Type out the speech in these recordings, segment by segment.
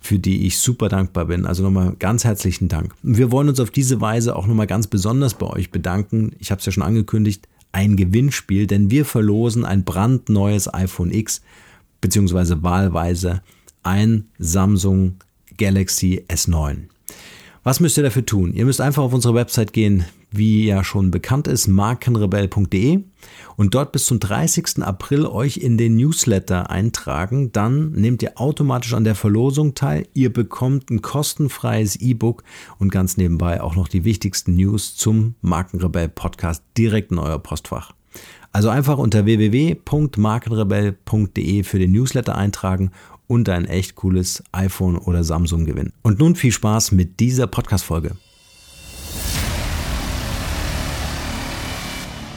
für die ich super dankbar bin. Also nochmal ganz herzlichen Dank. Wir wollen uns auf diese Weise auch nochmal ganz besonders bei euch bedanken. Ich habe es ja schon angekündigt, ein Gewinnspiel, denn wir verlosen ein brandneues iPhone X beziehungsweise wahlweise ein Samsung Galaxy S9. Was müsst ihr dafür tun? Ihr müsst einfach auf unsere Website gehen, wie ja schon bekannt ist, markenrebell.de und dort bis zum 30. April euch in den Newsletter eintragen. Dann nehmt ihr automatisch an der Verlosung teil. Ihr bekommt ein kostenfreies E-Book und ganz nebenbei auch noch die wichtigsten News zum Markenrebell Podcast direkt in euer Postfach. Also einfach unter www.markenrebell.de für den Newsletter eintragen und ein echt cooles iPhone oder Samsung gewinnen. Und nun viel Spaß mit dieser Podcast-Folge.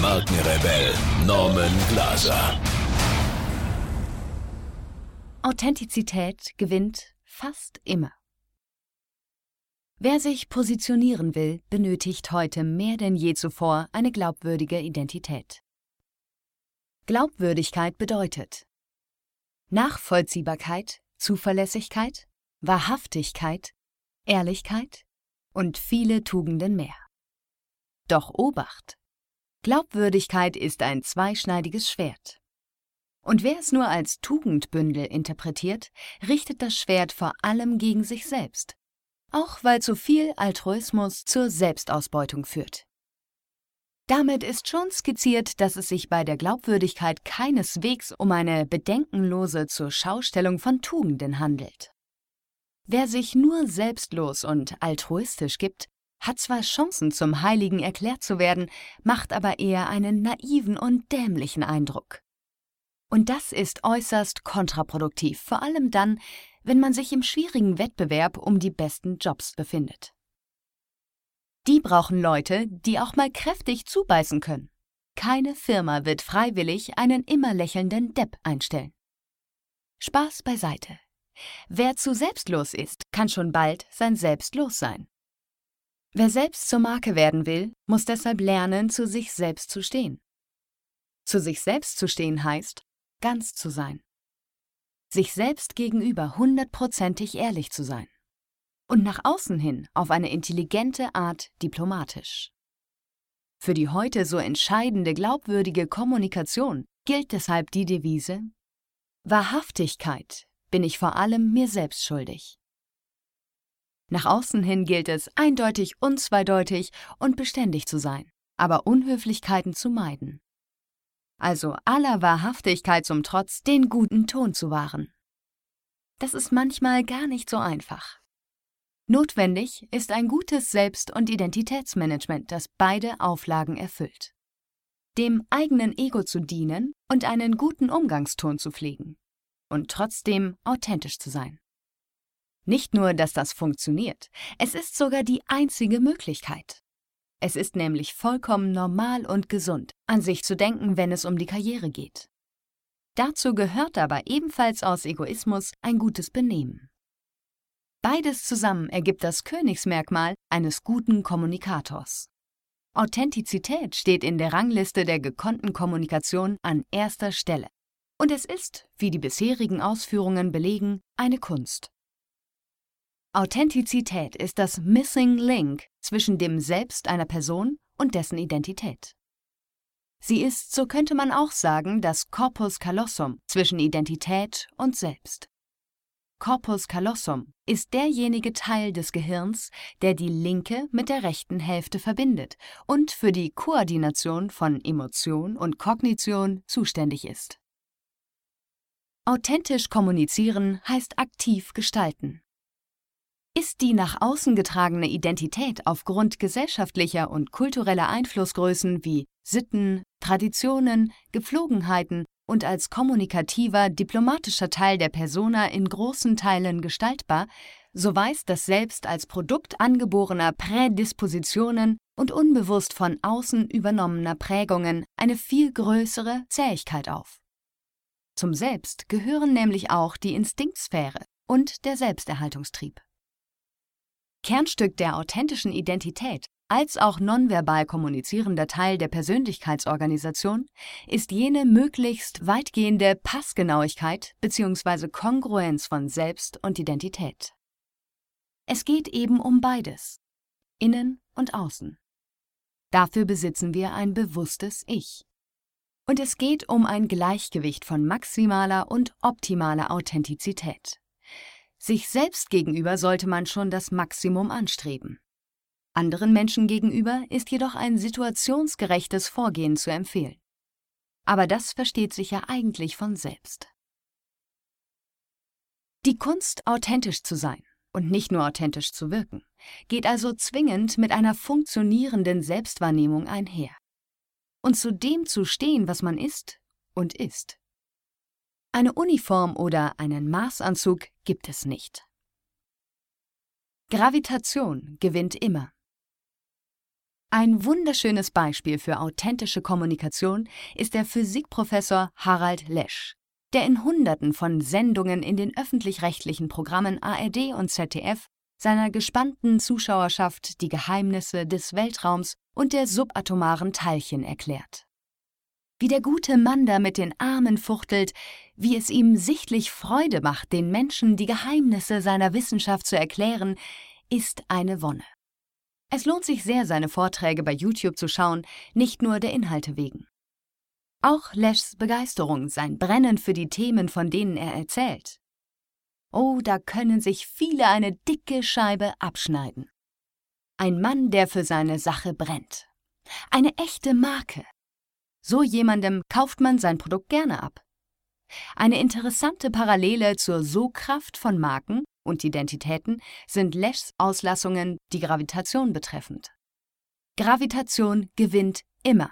Markenrebell Norman Glaser. Authentizität gewinnt fast immer. Wer sich positionieren will, benötigt heute mehr denn je zuvor eine glaubwürdige Identität. Glaubwürdigkeit bedeutet Nachvollziehbarkeit, Zuverlässigkeit, Wahrhaftigkeit, Ehrlichkeit und viele Tugenden mehr. Doch Obacht! Glaubwürdigkeit ist ein zweischneidiges Schwert. Und wer es nur als Tugendbündel interpretiert, richtet das Schwert vor allem gegen sich selbst, auch weil zu viel Altruismus zur Selbstausbeutung führt. Damit ist schon skizziert, dass es sich bei der Glaubwürdigkeit keineswegs um eine bedenkenlose Zurschaustellung von Tugenden handelt. Wer sich nur selbstlos und altruistisch gibt, hat zwar Chancen, zum Heiligen erklärt zu werden, macht aber eher einen naiven und dämlichen Eindruck. Und das ist äußerst kontraproduktiv, vor allem dann, wenn man sich im schwierigen Wettbewerb um die besten Jobs befindet. Die brauchen Leute, die auch mal kräftig zubeißen können. Keine Firma wird freiwillig einen immer lächelnden Depp einstellen. Spaß beiseite. Wer zu selbstlos ist, kann schon bald sein Selbstlos sein. Wer selbst zur Marke werden will, muss deshalb lernen, zu sich selbst zu stehen. Zu sich selbst zu stehen heißt, ganz zu sein. Sich selbst gegenüber hundertprozentig ehrlich zu sein und nach außen hin auf eine intelligente Art diplomatisch. Für die heute so entscheidende glaubwürdige Kommunikation gilt deshalb die Devise Wahrhaftigkeit bin ich vor allem mir selbst schuldig. Nach außen hin gilt es eindeutig und zweideutig und beständig zu sein, aber Unhöflichkeiten zu meiden. Also aller Wahrhaftigkeit zum Trotz den guten Ton zu wahren. Das ist manchmal gar nicht so einfach. Notwendig ist ein gutes Selbst- und Identitätsmanagement, das beide Auflagen erfüllt. Dem eigenen Ego zu dienen und einen guten Umgangston zu pflegen. Und trotzdem authentisch zu sein. Nicht nur, dass das funktioniert, es ist sogar die einzige Möglichkeit. Es ist nämlich vollkommen normal und gesund, an sich zu denken, wenn es um die Karriere geht. Dazu gehört aber ebenfalls aus Egoismus ein gutes Benehmen. Beides zusammen ergibt das Königsmerkmal eines guten Kommunikators. Authentizität steht in der Rangliste der gekonnten Kommunikation an erster Stelle. Und es ist, wie die bisherigen Ausführungen belegen, eine Kunst. Authentizität ist das Missing Link zwischen dem Selbst einer Person und dessen Identität. Sie ist, so könnte man auch sagen, das Corpus callosum zwischen Identität und Selbst. Corpus callosum, ist derjenige Teil des Gehirns, der die linke mit der rechten Hälfte verbindet und für die Koordination von Emotion und Kognition zuständig ist. Authentisch kommunizieren heißt aktiv gestalten. Ist die nach außen getragene Identität aufgrund gesellschaftlicher und kultureller Einflussgrößen wie Sitten, Traditionen, Gepflogenheiten und als kommunikativer, diplomatischer Teil der Persona in großen Teilen gestaltbar, so weist das Selbst als Produkt angeborener Prädispositionen und unbewusst von außen übernommener Prägungen eine viel größere Zähigkeit auf. Zum Selbst gehören nämlich auch die Instinktsphäre und der Selbsterhaltungstrieb. Kernstück der authentischen Identität als auch nonverbal kommunizierender Teil der Persönlichkeitsorganisation ist jene möglichst weitgehende Passgenauigkeit bzw. Kongruenz von Selbst und Identität. Es geht eben um beides, innen und außen. Dafür besitzen wir ein bewusstes Ich. Und es geht um ein Gleichgewicht von maximaler und optimaler Authentizität. Sich selbst gegenüber sollte man schon das Maximum anstreben. Anderen Menschen gegenüber ist jedoch ein situationsgerechtes Vorgehen zu empfehlen. Aber das versteht sich ja eigentlich von selbst. Die Kunst, authentisch zu sein und nicht nur authentisch zu wirken, geht also zwingend mit einer funktionierenden Selbstwahrnehmung einher. Und zu dem zu stehen, was man ist und ist. Eine Uniform oder einen Maßanzug gibt es nicht. Gravitation gewinnt immer. Ein wunderschönes Beispiel für authentische Kommunikation ist der Physikprofessor Harald Lesch, der in Hunderten von Sendungen in den öffentlich-rechtlichen Programmen ARD und ZDF seiner gespannten Zuschauerschaft die Geheimnisse des Weltraums und der subatomaren Teilchen erklärt. Wie der gute Mann da mit den Armen fuchtelt, wie es ihm sichtlich Freude macht, den Menschen die Geheimnisse seiner Wissenschaft zu erklären, ist eine Wonne. Es lohnt sich sehr, seine Vorträge bei YouTube zu schauen, nicht nur der Inhalte wegen. Auch Leschs Begeisterung, sein Brennen für die Themen, von denen er erzählt. Oh, da können sich viele eine dicke Scheibe abschneiden. Ein Mann, der für seine Sache brennt. Eine echte Marke. So jemandem kauft man sein Produkt gerne ab. Eine interessante Parallele zur So-Kraft von Marken und Identitäten sind Leschs Auslassungen die Gravitation betreffend. Gravitation gewinnt immer,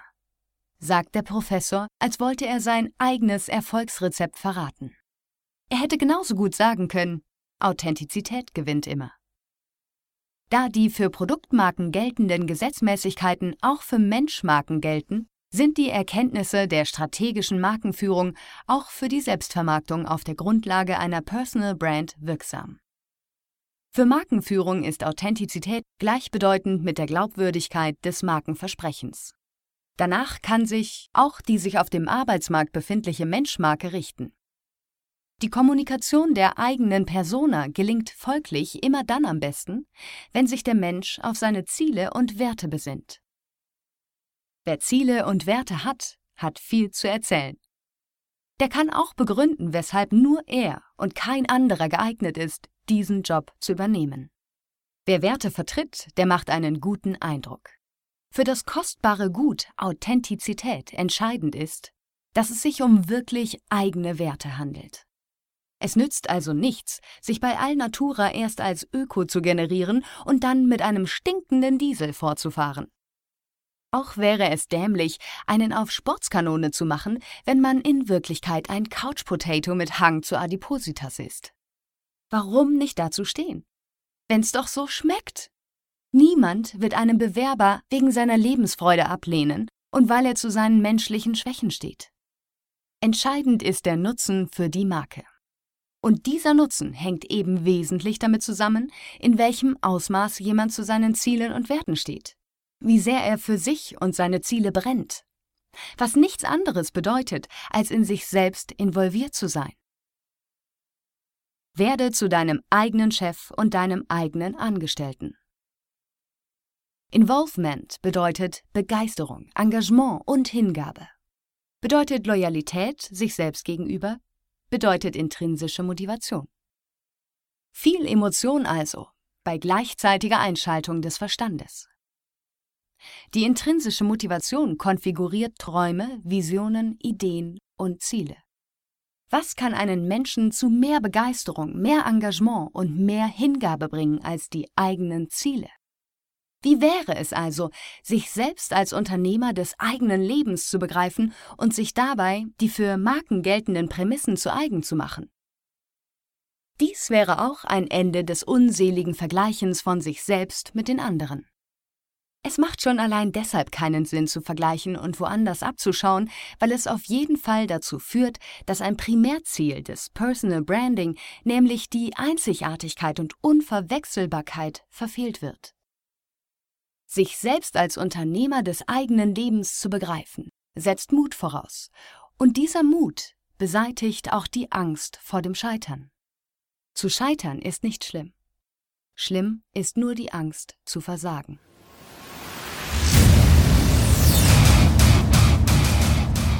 sagt der Professor, als wollte er sein eigenes Erfolgsrezept verraten. Er hätte genauso gut sagen können, Authentizität gewinnt immer. Da die für Produktmarken geltenden Gesetzmäßigkeiten auch für Menschmarken gelten, sind die Erkenntnisse der strategischen Markenführung auch für die Selbstvermarktung auf der Grundlage einer Personal Brand wirksam. Für Markenführung ist Authentizität gleichbedeutend mit der Glaubwürdigkeit des Markenversprechens. Danach kann sich auch die sich auf dem Arbeitsmarkt befindliche Menschmarke richten. Die Kommunikation der eigenen Persona gelingt folglich immer dann am besten, wenn sich der Mensch auf seine Ziele und Werte besinnt. Wer Ziele und Werte hat, hat viel zu erzählen. Der kann auch begründen, weshalb nur er und kein anderer geeignet ist, diesen Job zu übernehmen. Wer Werte vertritt, der macht einen guten Eindruck. Für das kostbare Gut Authentizität entscheidend ist, dass es sich um wirklich eigene Werte handelt. Es nützt also nichts, sich bei Allnatura erst als Öko zu generieren und dann mit einem stinkenden Diesel fortzufahren. Auch wäre es dämlich, einen auf Sportskanone zu machen, wenn man in Wirklichkeit ein Couch Potato mit Hang zu Adipositas ist. Warum nicht dazu stehen? Wenn's doch so schmeckt. Niemand wird einen Bewerber wegen seiner Lebensfreude ablehnen und weil er zu seinen menschlichen Schwächen steht. Entscheidend ist der Nutzen für die Marke. Und dieser Nutzen hängt eben wesentlich damit zusammen, in welchem Ausmaß jemand zu seinen Zielen und Werten steht wie sehr er für sich und seine Ziele brennt, was nichts anderes bedeutet, als in sich selbst involviert zu sein. Werde zu deinem eigenen Chef und deinem eigenen Angestellten. Involvement bedeutet Begeisterung, Engagement und Hingabe. Bedeutet Loyalität sich selbst gegenüber, bedeutet intrinsische Motivation. Viel Emotion also, bei gleichzeitiger Einschaltung des Verstandes. Die intrinsische Motivation konfiguriert Träume, Visionen, Ideen und Ziele. Was kann einen Menschen zu mehr Begeisterung, mehr Engagement und mehr Hingabe bringen als die eigenen Ziele? Wie wäre es also, sich selbst als Unternehmer des eigenen Lebens zu begreifen und sich dabei die für Marken geltenden Prämissen zu eigen zu machen? Dies wäre auch ein Ende des unseligen Vergleichens von sich selbst mit den anderen. Es macht schon allein deshalb keinen Sinn zu vergleichen und woanders abzuschauen, weil es auf jeden Fall dazu führt, dass ein Primärziel des Personal Branding, nämlich die Einzigartigkeit und Unverwechselbarkeit, verfehlt wird. Sich selbst als Unternehmer des eigenen Lebens zu begreifen, setzt Mut voraus, und dieser Mut beseitigt auch die Angst vor dem Scheitern. Zu scheitern ist nicht schlimm. Schlimm ist nur die Angst zu versagen.